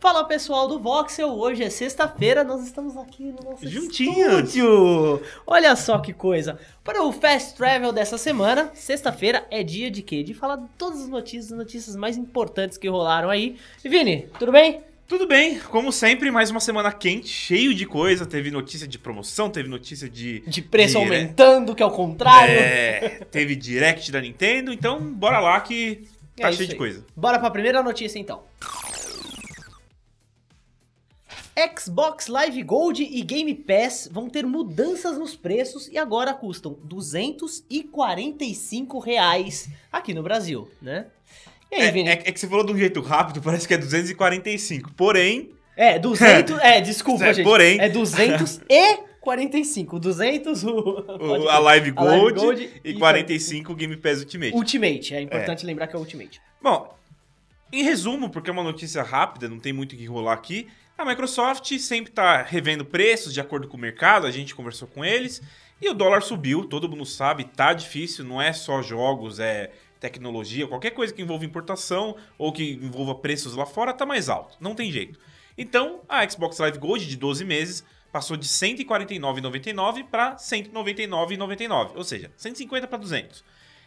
Fala pessoal do Voxel, hoje é sexta-feira, nós estamos aqui no nosso Juntinhos. estúdio. Olha só que coisa. Para o Fast Travel dessa semana, sexta-feira é dia de quê? De falar de todas as notícias, as notícias mais importantes que rolaram aí. E Vini, tudo bem? Tudo bem, como sempre, mais uma semana quente, cheio de coisa. Teve notícia de promoção, teve notícia de. De preço dire- aumentando, que é o contrário. É, teve direct da Nintendo, então bora lá que É tá isso cheio de coisa. Bora para a primeira notícia então. Xbox Live Gold e Game Pass vão ter mudanças nos preços e agora custam 245 reais aqui no Brasil, né? E aí, É, Vini? é- é que você falou de um jeito rápido, parece que é 245. Porém, É, 200. É, desculpa, É, gente. porém- É 245. 200 o. o- a. Live A Live Gold, Gold e e 45 Game Pass Ultimate. Ultimate. É importante lembrar que é Ultimate. Bom, em resumo, porque é uma notícia rápida, não tem muito o que rolar aqui, a Microsoft sempre tá revendo preços de acordo com o mercado, a gente conversou com eles, e o dólar subiu, todo mundo sabe, tá difícil, não é só jogos, é tecnologia, qualquer coisa que envolva importação ou que envolva preços lá fora tá mais alto, não tem jeito. Então, a Xbox Live Gold de 12 meses passou de R$ 149,99 para R$ 199,99, ou seja, 150 para 200.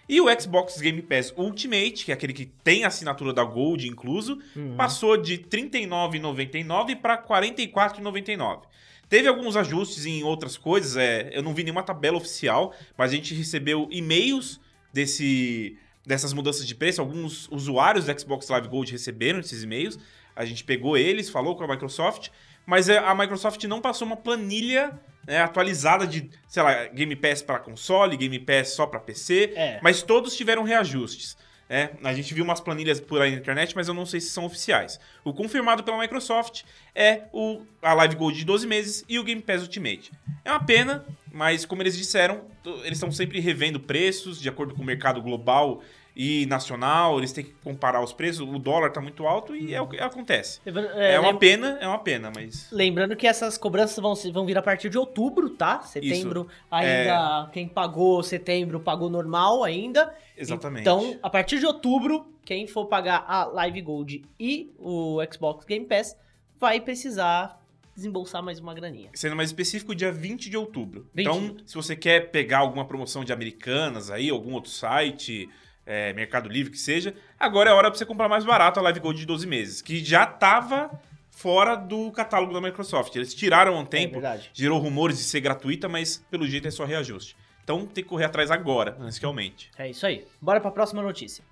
E o Xbox Game Pass Ultimate, que é aquele que tem a assinatura da Gold incluso, passou de R$ 39,99 para R$ 44,99. Teve alguns ajustes em outras coisas, é, eu não vi nenhuma tabela oficial, mas a gente recebeu e-mails desse, dessas mudanças de preço. Alguns usuários do Xbox Live Gold receberam esses e-mails. A gente pegou eles, falou com a Microsoft, mas é, a Microsoft não passou uma planilha né, atualizada de, sei lá, Game Pass para console, Game Pass só para PC, É. mas todos tiveram reajustes. né? a gente viu umas planilhas por aí na internet, mas eu não sei se são oficiais. O confirmado pela Microsoft é o, a Live Gold de 12 meses e o Game Pass Ultimate. É uma pena, mas como eles disseram, eles estão sempre revendo preços de acordo com o mercado global e nacional, eles têm que comparar os preços, o dólar tá muito alto e é o que acontece. É, É, uma lem- pena, é uma pena, mas Lembrando que essas cobranças vão, vão vir a partir de outubro, tá? Setembro ainda. Quem pagou setembro pagou normal ainda. exatamente. Então, a partir de outubro, quem for pagar a Live Gold e o Xbox Game Pass vai precisar desembolsar mais uma graninha. Sendo mais específico, dia 20 de outubro. 20. Então, se você quer pegar alguma promoção de Americanas aí, algum outro site, é, Mercado Livre que seja, agora é a hora pra você comprar mais barato a Live Gold de 12 meses, que já tava fora do catálogo da Microsoft. Eles tiraram um É tempo, verdade. gerou rumores de ser gratuita, mas pelo jeito é só reajuste. Então tem que correr atrás agora, antes que aumente. É isso aí. Bora pra próxima notícia.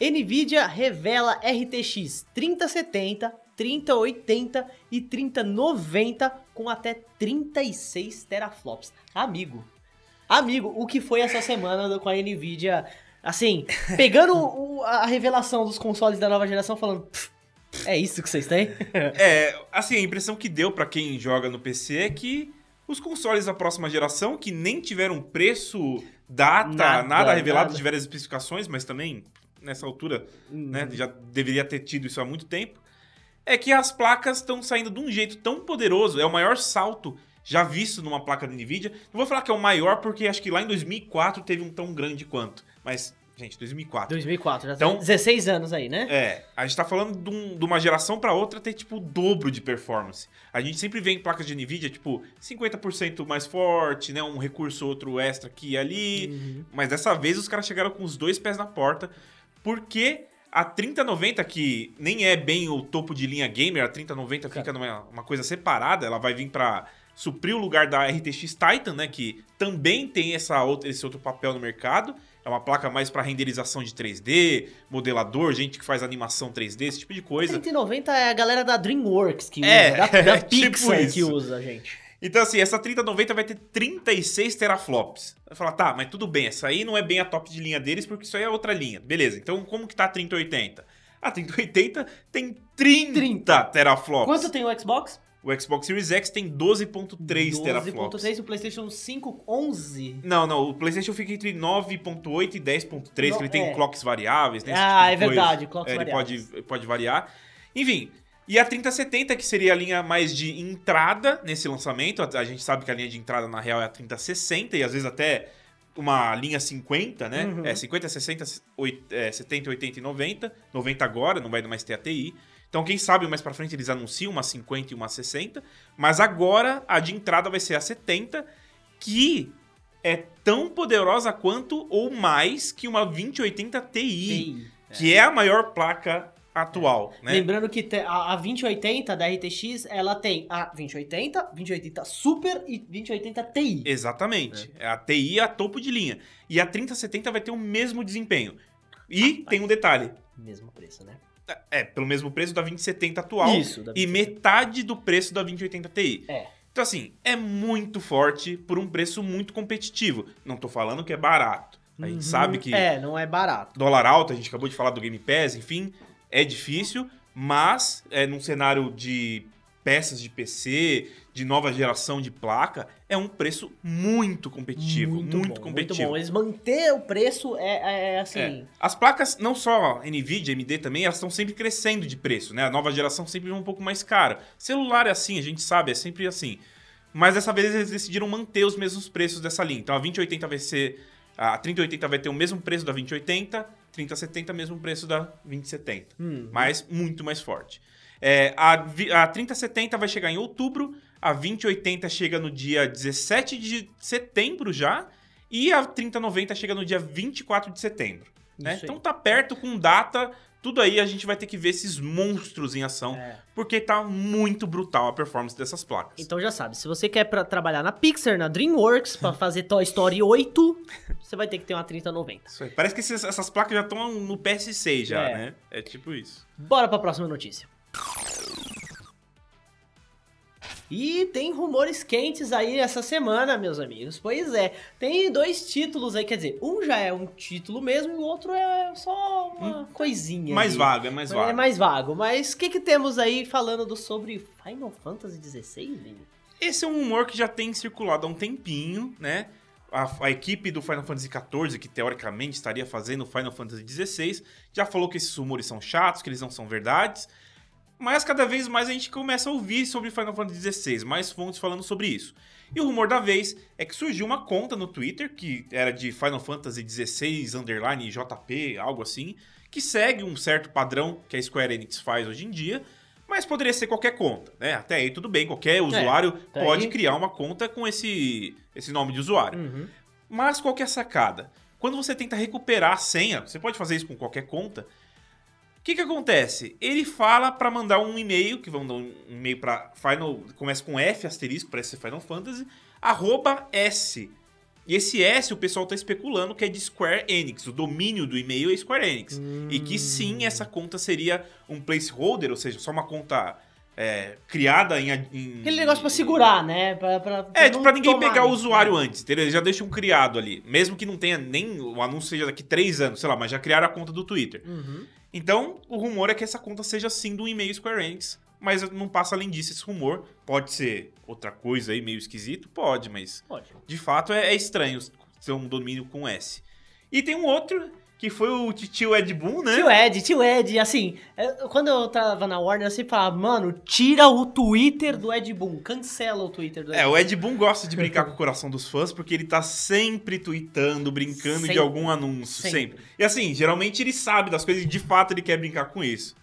Nvidia revela RTX 3070, 3080 e 3090 com até 36 teraflops. Amigo, amigo, o que foi essa semana com a Nvidia? Assim, pegando o- a revelação dos consoles da nova geração, falando, "Pff, é isso que vocês têm? É, assim, a impressão que deu pra quem joga no PC é que os consoles da próxima geração, que nem tiveram preço, data, Nada, nada, revelado, nada. tiveram as especificações, mas também nessa altura, Uhum. né, já deveria ter tido isso há muito tempo, é que as placas estão saindo de um jeito tão poderoso, é o maior salto já visto numa placa da Nvidia. Não vou falar que é o maior, porque acho que lá em 2004 teve um tão grande quanto, mas, gente, 2004. 2004, já Então- tem 16 anos aí, né? É, a gente tá falando de, um- de uma geração pra outra ter, tipo, o dobro de performance. A gente sempre vê em placas de NVIDIA, tipo, 50% mais forte, né? Um recurso ou outro extra aqui e ali. Uhum. Mas dessa vez os caras chegaram com os dois pés na porta, porque a 3090, que nem é bem o topo de linha gamer, a 3090 fica numa uma coisa separada, ela vai vir pra suprir o lugar da RTX Titan, né? Que também tem essa outra, esse outro papel no mercado. É uma placa mais pra renderização de 3D, modelador, gente que faz animação 3D, esse tipo de coisa. 3090 é a galera da DreamWorks que usa, É, da, da tipo Pixar que isso. usa, gente. Então, assim, essa 3090 vai ter 36 teraflops. Vai falar, tá, mas tudo bem, essa aí não é bem a top de linha deles, porque isso aí é outra linha. Beleza, então como que tá a 3080? A 3080 tem 30, teraflops. Quanto tem o Xbox? O Xbox Series X tem 12.3 teraflops. 12.3, o PlayStation 5, 11. Não, não, o PlayStation fica entre 9.8 e 10.3, que ele tem é. clocks variáveis, né? Ah, tipo é verdade, clocks É, ele variáveis. pode, pode variar. Enfim, e a 3070, que seria a linha mais de entrada nesse lançamento. A, gente sabe que a linha de entrada, na real, é a 3060 e às vezes até uma linha 50, né? Uhum. É 50, 60, oit- é, 70, 80 e 90. 90 agora, não vai mais ter a TI. Então, quem sabe mais pra frente eles anunciam uma 50 e uma 60. Mas agora a de entrada vai ser a 70, que é tão poderosa quanto ou mais que uma 2080 Ti, TI. que é a maior placa atual, né? Lembrando que a, a 2080 da RTX, ela tem a 2080, 2080 Super e 2080 Ti. Exatamente. A TI é a topo de linha. E a 3070 vai ter o mesmo desempenho. E tem um detalhe. Mesmo preço, né? É, pelo mesmo preço da 2070 atual. Isso, da E 2070. metade do preço da 2080 Ti. É. Então, assim, é muito forte por um preço muito competitivo. Não tô falando que é barato. A gente Uhum. sabe que É, não é barato. dólar alto, a gente acabou de falar do Game Pass, enfim, é difícil, mas é num cenário de peças de PC, de nova geração de placa, é um preço muito competitivo, muito, bom, competitivo. Muito bom. Eles manter o preço é, é assim. É. As placas, não só Nvidia, AMD também, elas estão sempre crescendo de preço, né? A nova geração sempre é um pouco mais cara. Celular é assim, a gente sabe, é sempre assim. Mas dessa vez eles decidiram manter os mesmos preços dessa linha. Então a 2080 vai ser. A 3080 vai ter o mesmo preço da 2080, 3070 mesmo preço da 2070. Hum. Mas muito mais forte. É, a, a 3070 vai chegar em outubro, a 2080 chega no dia 17 de setembro já, e a 3090 chega no dia 24 de setembro. né? Então tá perto com data, tudo aí a gente vai ter que ver esses monstros em ação, É. porque tá muito brutal a performance dessas placas. Então já sabe, se você quer pra trabalhar na Pixar, na DreamWorks, pra fazer Toy Story 8, você vai ter que ter uma 3090. Isso aí. Parece que esses- essas placas já estão no PS6 já, É. né? É tipo isso. Bora pra próxima notícia. E tem rumores quentes aí essa semana, meus amigos. Pois é, tem dois títulos aí, quer dizer, um já é um título mesmo e o outro é só uma coisinha. Mais ali. vago, é mais vago. É mais vago. Mas o que, que temos aí falando do- sobre Final Fantasy XVI, Vini? Esse é um rumor que já tem circulado há um tempinho, né? A, a equipe do Final Fantasy XIV, que teoricamente estaria fazendo Final Fantasy XVI, já falou que esses rumores são chatos, que eles não são verdades. Mas cada vez mais a gente começa a ouvir sobre Final Fantasy XVI, mais fontes falando sobre isso. E o rumor da vez é que surgiu uma conta no Twitter, que era de Final Fantasy XVI underline JP, algo assim, que segue um certo padrão que a Square Enix faz hoje em dia, mas poderia ser qualquer conta, né? Até aí tudo bem, qualquer usuário tá pode aí. criar uma conta com esse, esse nome de usuário. Uhum. Mas qual que é a sacada? Quando você tenta recuperar a senha, você pode fazer isso com qualquer conta. O que que acontece? Ele fala pra mandar um e-mail, que vão dar um e-mail pra Final, começa com F asterisco, parece ser Final Fantasy, arroba S. E esse S o pessoal tá especulando que é de Square Enix, o domínio do e-mail é Square Enix. E que sim, essa conta seria um placeholder, ou seja, só uma conta é, criada em, em- Aquele negócio pra segurar, né? Pra, pra, é, não pra ninguém pegar o né? usuário antes, entendeu? Eles já deixam criado ali. Mesmo que não tenha nem. O anúncio seja daqui três anos, sei lá, mas já criaram a conta do Twitter. Uhum. Então, o rumor é que essa conta seja sim do e-mail Square Enix. Mas não passa além disso esse rumor. Pode ser outra coisa aí, meio esquisito? Pode, mas Pode. de fato é, é estranho ser um domínio com S. E tem um outro, que foi o tio Ed Boon, né? Tio Ed, tio Ed, assim, é, quando eu tava na Warner, eu sempre falava, mano, tira o Twitter do Ed Boon, cancela o Twitter do Ed É, Boon. o Ed Boon gosta de brincar com o coração dos fãs porque ele tá sempre tweetando, brincando de Sempre. algum anúncio, sempre. Sempre. E assim, geralmente ele sabe das coisas e de fato ele quer brincar com isso.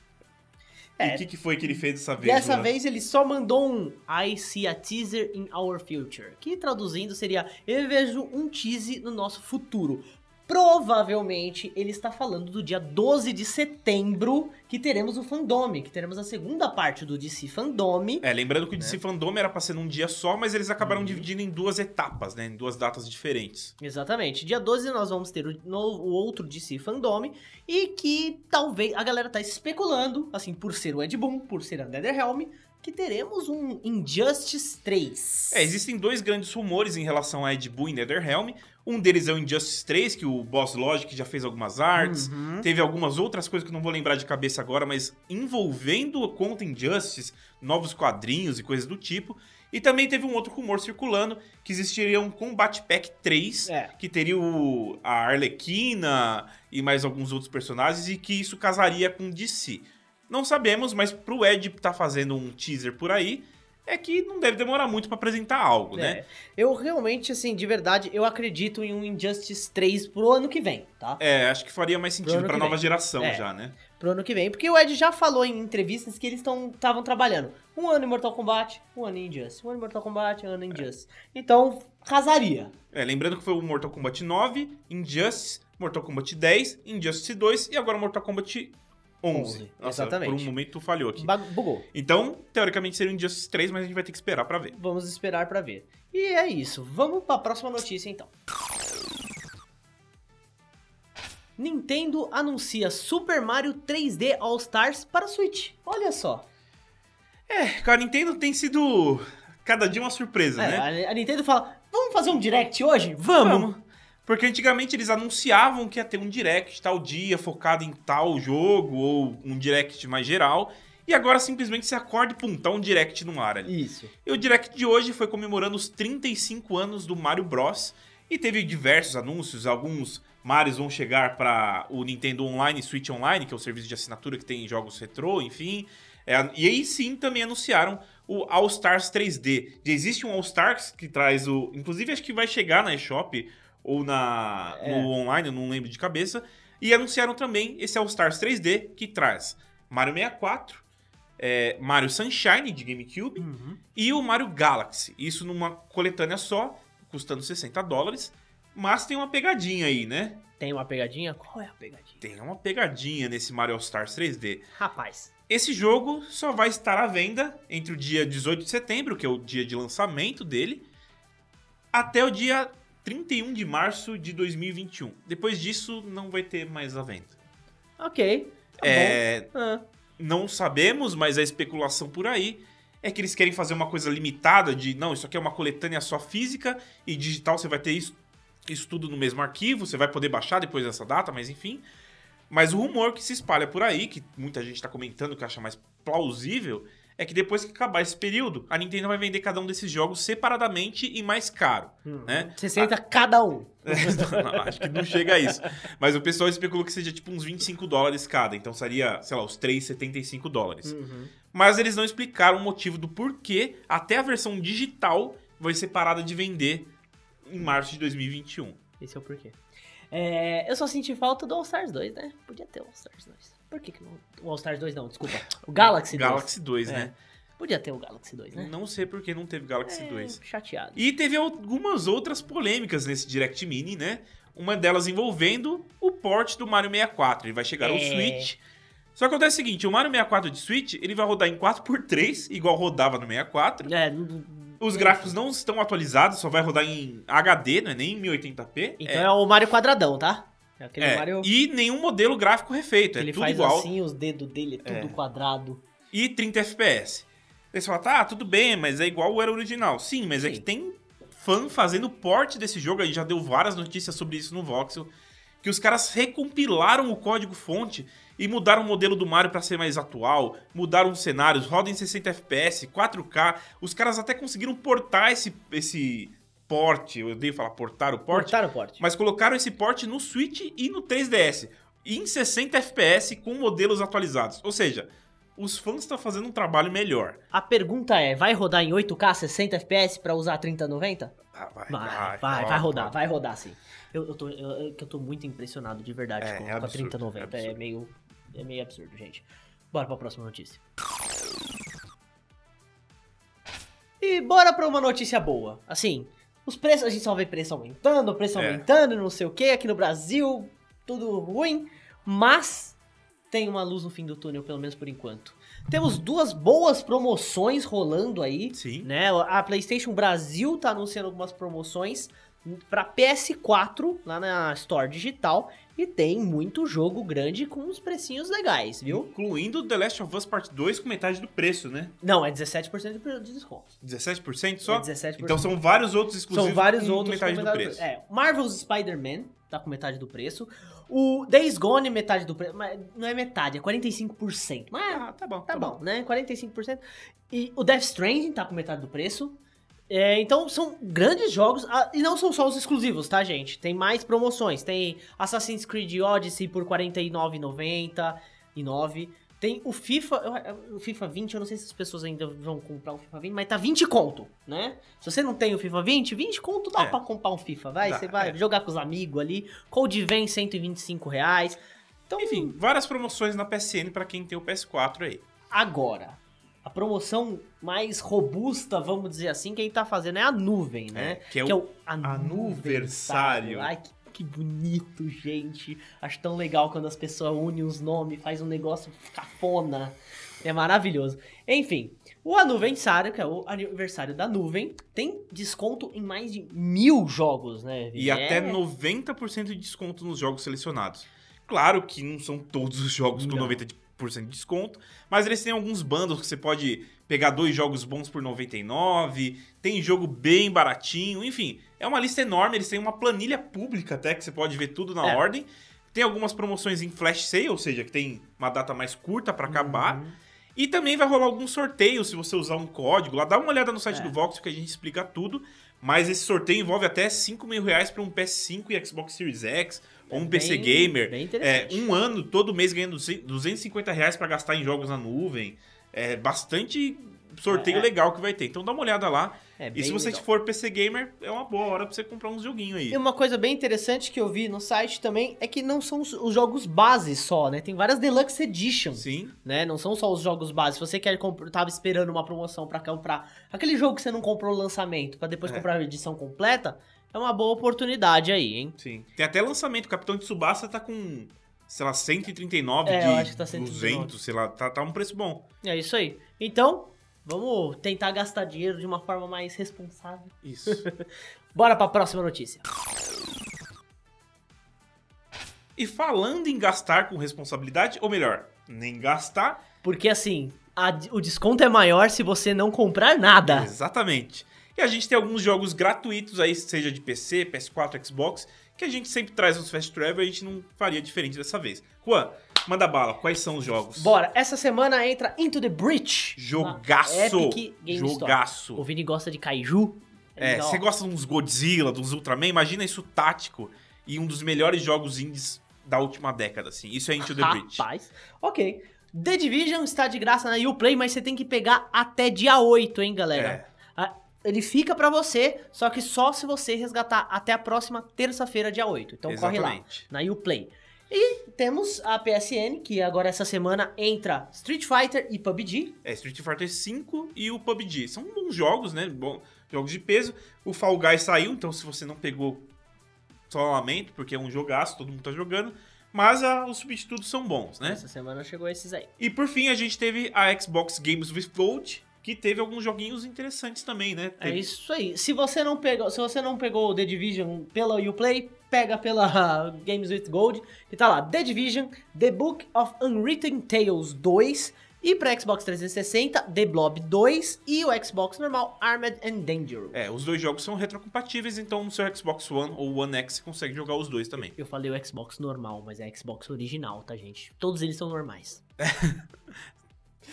E É. o que, que foi que ele fez dessa vez? Dessa Luan? vez ele só mandou um I see a teaser in our future, que traduzindo seria eu vejo um tease no nosso futuro. Provavelmente ele está falando do dia 12 de setembro que teremos o Fandome, que teremos a segunda parte do DC Fandome. É, lembrando Né? que o DC Fandom era pra ser num dia só, mas eles acabaram Uhum. dividindo em duas etapas, né? Em duas datas diferentes. Exatamente. Dia 12 nós vamos ter o, no- o outro DC Fandome e que talvez a galera tá especulando, assim, por ser o Ed Boon, por ser a NetherRealm, que teremos um Injustice 3. É, existem dois grandes rumores em relação a Ed Boon e NetherRealm. Um deles é o Injustice 3, que o Boss Logic já fez algumas artes. Uhum. Teve algumas outras coisas que eu não vou lembrar de cabeça agora, mas envolvendo a conta Injustice, novos quadrinhos e coisas do tipo. E também teve um outro rumor circulando que existiria um Combat Pack 3, É. que teria o, a Arlequina e mais alguns outros personagens, e que isso casaria com DC. Não sabemos, mas pro Ed tá fazendo um teaser por aí, é que não deve demorar muito pra apresentar algo, né? É. Eu realmente, assim, de verdade, eu acredito em um Injustice 3 pro ano que vem, tá? É, acho que faria mais sentido pra nova vem. geração É. já, né? Pro ano que vem. Porque o Ed já falou em entrevistas que eles estavam trabalhando. Um ano em Mortal Kombat, um ano em Injustice. Um ano em Mortal Kombat, um ano em Injustice. Então, casaria. É, lembrando que foi o Mortal Kombat 9, Injustice, Mortal Kombat 10, Injustice 2 e agora Mortal Kombat 11. 11, Nossa, exatamente. por um momento falhou aqui. Ba- Bugou. Então, teoricamente seria o Injustice 3, mas a gente vai ter que esperar pra ver. Vamos esperar pra ver. E é isso. Vamos pra próxima notícia então. Nintendo anuncia Super Mario 3D All Stars para Switch. Olha só. É, cara, a Nintendo tem sido cada dia uma surpresa, É, né? a, a Nintendo fala: Vamos fazer um direct hoje? Vamos. Porque antigamente eles anunciavam que ia ter um direct tal dia focado em tal jogo ou um direct mais geral. E agora simplesmente se acorda e pum, tá um direct no ar ali. Isso. E o direct de hoje foi comemorando os 35 anos do Mario Bros. E teve diversos anúncios, alguns Marios vão chegar para o Nintendo Online, Switch Online, que é o serviço de assinatura que tem jogos retrô, enfim. É, e aí sim também anunciaram o All Stars 3D. Já existe um All Stars que traz o. Inclusive, acho que vai chegar na eShop ou na, É. no online, eu não lembro de cabeça. E anunciaram também esse All Stars 3D que traz Mario 64, é, Mario Sunshine de GameCube Uhum. e o Mario Galaxy. Isso numa coletânea só, custando 60 dólares. Mas tem uma pegadinha aí, né? Tem uma pegadinha? Qual é a pegadinha? Tem uma pegadinha nesse Mario All Stars 3D. Rapaz. Esse jogo só vai estar à venda entre o dia 18 de setembro, que é o dia de lançamento dele, até o dia 31 de março de 2021. Depois disso, não vai ter mais a venda. Ok. Tá É, bom. Ah, não sabemos, mas a especulação por aí é que eles querem fazer uma coisa limitada de, não, isso aqui é uma coletânea só física e digital você vai ter isso, isso tudo no mesmo arquivo, você vai poder baixar depois dessa data, mas enfim. Mas o rumor que se espalha por aí, que muita gente está comentando que acha mais plausível, é que depois que acabar esse período, a Nintendo vai vender cada um desses jogos separadamente e mais caro, hum. né? 60 cada um. Não, acho que não chega a isso. Mas o pessoal especulou que seja tipo uns 25 dólares cada. Então seria, sei lá, os 3,75 dólares. Uhum. Mas eles não explicaram o motivo do porquê até a versão digital vai ser parada de vender em março de 2021. Esse é o porquê. É, eu só senti falta do All Stars 2, né? Podia ter o All Stars 2. Por que, que não. O All Stars 2 não, desculpa. O Galaxy 2. Galaxy 2, É. né? Podia ter o Galaxy 2, né? Não sei por que não teve Galaxy É, 2. Chateado. E teve algumas outras polêmicas nesse Direct Mini, né? Uma delas envolvendo o port do Mario 64. Ele vai chegar ao É. Switch. Só que acontece o seguinte, o Mario 64 de Switch, ele vai rodar em 4x3, igual rodava no 64. É, Os gráficos não estão atualizados, só vai rodar em HD, não é nem em 1080p. então é, o Mario quadradão, tá? É aquele É, Mario E nenhum modelo gráfico refeito, é ele tudo faz igual. assim, os dedos dele, é tudo É. quadrado. E 30 FPS. Aí você fala, tá, tudo bem, mas é igual o era original. Sim, mas é Sim. que tem fã fazendo porte desse jogo, a gente já deu várias notícias sobre isso no Voxel, que os caras recompilaram o código fonte e mudaram o modelo do Mario pra ser mais atual, mudaram os cenários, roda em 60 FPS, 4K. Os caras até conseguiram portar esse, esse porte, eu odeio falar portar o porte, Cortaram o porte. mas colocaram esse porte no Switch e no 3DS, em 60 FPS com modelos atualizados. Ou seja, os fãs estão fazendo um trabalho melhor. A pergunta é, vai rodar em 8K 60 FPS pra usar 3090? Ah, vai, Vai, vai, vai, rodar, vai rodar sim. Eu, eu, tô, eu, eu- tô muito impressionado de verdade É, com, é com a absurdo, 3090. é É, absurdo. meio, é meio absurdo, gente. Bora pra próxima notícia. E bora pra uma notícia boa. Assim, os preços, a gente só vê preço aumentando, preço É. aumentando, não sei o que, aqui no Brasil, tudo ruim. Mas tem uma luz no fim do túnel, pelo menos por enquanto. Temos duas boas promoções rolando aí Sim. né? A PlayStation Brasil tá anunciando algumas promoções pra PS4 lá na Store Digital e tem muito jogo grande com uns precinhos legais, viu? Incluindo The Last of Us Part 2 com metade do preço, né? Não, é 17% de desconto. 17% só? É 17%. Então são vários outros exclusivos São vários com outros metade com do preço. É, Marvel's Spider-Man tá com metade do preço. O Days Gone metade do preço, mas não é metade, é 45%. Mas Ah, tá bom. tá bom, né? 45%. E o Death Stranding tá com metade do preço. É, então são grandes jogos, ah, e não são só os exclusivos, tá, gente? Tem mais promoções. Tem Assassin's Creed Odyssey por R$ 49,90 e 9. Tem o FIFA, o FIFA 20, eu não sei se as pessoas ainda vão comprar o FIFA 20, mas tá 20 conto, né? Se você não tem o FIFA 20, 20 conto dá É. pra comprar um FIFA, vai? Dá, você vai é. jogar com os amigos ali. Code vem 125 reais. Então, Enfim, várias promoções na PSN pra quem tem o PS4 aí. Agora, a promoção mais robusta, vamos dizer assim, quem tá fazendo é a nuvem, né? É, que é o anuversário. Anuversário. Ai, que, que bonito, gente. Acho tão legal quando as pessoas unem os nomes, faz um negócio cafona. É maravilhoso. Enfim, o anuversário, que é o aniversário da nuvem, tem desconto em mais de mil jogos, né? E É. até 90% de desconto nos jogos selecionados. Claro que não são todos os jogos com Não. 90% de desconto, mas eles têm alguns bundles que você pode pegar dois jogos bons por 99, tem jogo bem baratinho, enfim, é uma lista enorme, eles têm uma planilha pública até que você pode ver tudo na É. ordem. Tem algumas promoções em flash sale, ou seja, que tem uma data mais curta pra acabar. Uhum. E também vai rolar algum sorteio se você usar um código lá. Dá uma olhada no site É. do Vox que a gente explica tudo. Mas esse sorteio envolve até 5 mil reais para um PS5 e Xbox Series X, ou um É PC bem- Gamer. bem É, um ano, todo mês ganhando 250 reais para gastar em jogos na nuvem. É bastante sorteio É. legal que vai ter. Então dá uma olhada lá. É e se você legal. for PC Gamer, é uma boa hora para você comprar uns joguinhos aí. E uma coisa bem interessante que eu vi no site também é que não são os, os jogos base só, né? Tem várias Deluxe Editions, Sim. né? Não são só os jogos base. Se você quer comprar, tava esperando uma promoção pra comprar aquele jogo que você não comprou o lançamento pra depois É. comprar a edição completa, é uma boa oportunidade aí, hein? Sim. Tem até lançamento. O Capitão de Tsubasa tá com, sei lá, 139 É, de eu acho que tá 139. 200, sei lá. Tá, tá um preço bom. É isso aí. Então, vamos tentar gastar dinheiro de uma forma mais responsável. Isso. Bora pra próxima notícia. E falando em gastar com responsabilidade, ou melhor, nem gastar, Porque assim, a- o desconto é maior se você não comprar nada. exatamente. E a gente tem alguns jogos gratuitos aí, seja de PC, PS4, Xbox, que a gente sempre traz nos Fast Travel e a gente não faria diferente dessa vez. Juan, manda bala, quais são os jogos? Bora, essa semana entra Into the Breach. Jogaço! Epic Game Jogaço! Store. O Vini gosta de kaiju. É, você gosta de uns Godzilla, dos Ultraman, imagina isso tático e um dos melhores jogos indies da última década, assim. Isso é Into the Breach. Rapaz, ok. The Division está de graça na Uplay, mas você tem que pegar até dia 8, hein, galera? É. Ele fica pra você, só que só se você resgatar até a próxima terça-feira, dia 8. Então corre lá, Exatamente. na Uplay. E temos a PSN, que agora essa semana entra Street Fighter e PUBG. É, Street Fighter V e o PUBG. São bons jogos, né? Bom, jogos de peso. O Fall Guys saiu, então se você não pegou, só lamento, porque é um jogaço, todo mundo tá jogando. Mas ah, os substitutos são bons, né? Essa semana chegou esses aí. E por fim, a gente teve a Xbox Games with Gold, que teve alguns joguinhos interessantes também, né? É Teve- isso aí. Se você não pegou, se você não pegou o The Division pela Uplay, pega pela Games with Gold, que tá lá, The Division, The Book of Unwritten Tales 2 e para Xbox 360, The Blob 2 e o Xbox normal Armed and Dangerous. É, os dois jogos são retrocompatíveis, então no seu Xbox One ou One X você consegue jogar os dois também. Eu falei o Xbox normal, mas é Xbox original, tá, gente? Todos eles são normais.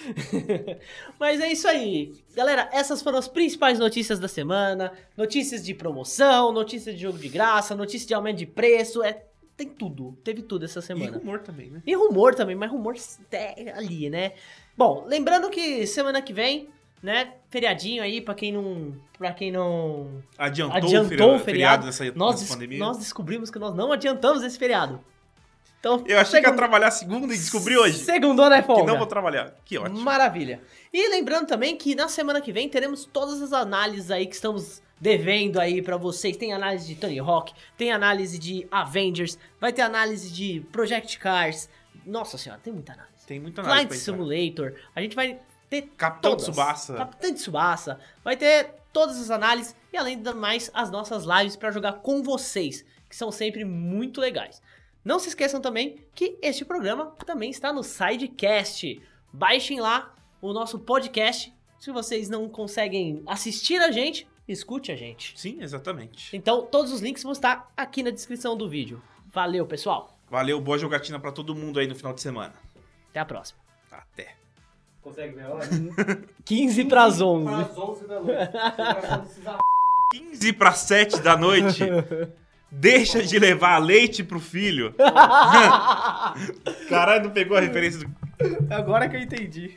mas é isso aí. Galera, essas foram as principais notícias da semana. Notícias de promoção, notícias de jogo de graça, notícias de aumento de preço. É, tem tudo. Teve tudo essa E semana. rumor também, né? E rumor também, mas rumor é ali, né? Bom, lembrando que semana que vem, né? Feriadinho aí, pra quem não. para quem não Adiantou, adiantou o feriado, o feriado. nessa, nós, nessa pandemia? nós descobrimos que nós não adiantamos esse feriado. Então, Eu achei que ia trabalhar segunda e descobri hoje Segundona é que folga. não vou trabalhar. Que ótimo. Maravilha. E lembrando também que na semana que vem teremos todas as análises aí que estamos devendo aí pra vocês. Tem análise de Tony Hawk, tem análise de Avengers, vai ter análise de Project Cars. Nossa senhora, tem muita análise. Tem muita análise Flight. Simulator. A gente vai ter Capitão todas. Tsubasa. Capitão Tsubasa. Vai ter todas as análises e além de mais as nossas lives pra jogar com vocês, que são sempre muito legais. Não se esqueçam também que este programa também está no Sidecast. Baixem lá o nosso podcast. Se vocês não conseguem assistir a gente, escute a gente. Sim, exatamente. Então, todos os links vão estar aqui na descrição do vídeo. Valeu, pessoal. Valeu, boa jogatina pra todo mundo aí no final de semana. Até a próxima. Até. Consegue ver a hora? 15 para as 11. Às 11 da noite. Seu coração precisa 15 para 7 da noite. Deixa de levar leite pro filho. Caralho, não pegou a referência do Agora que eu entendi.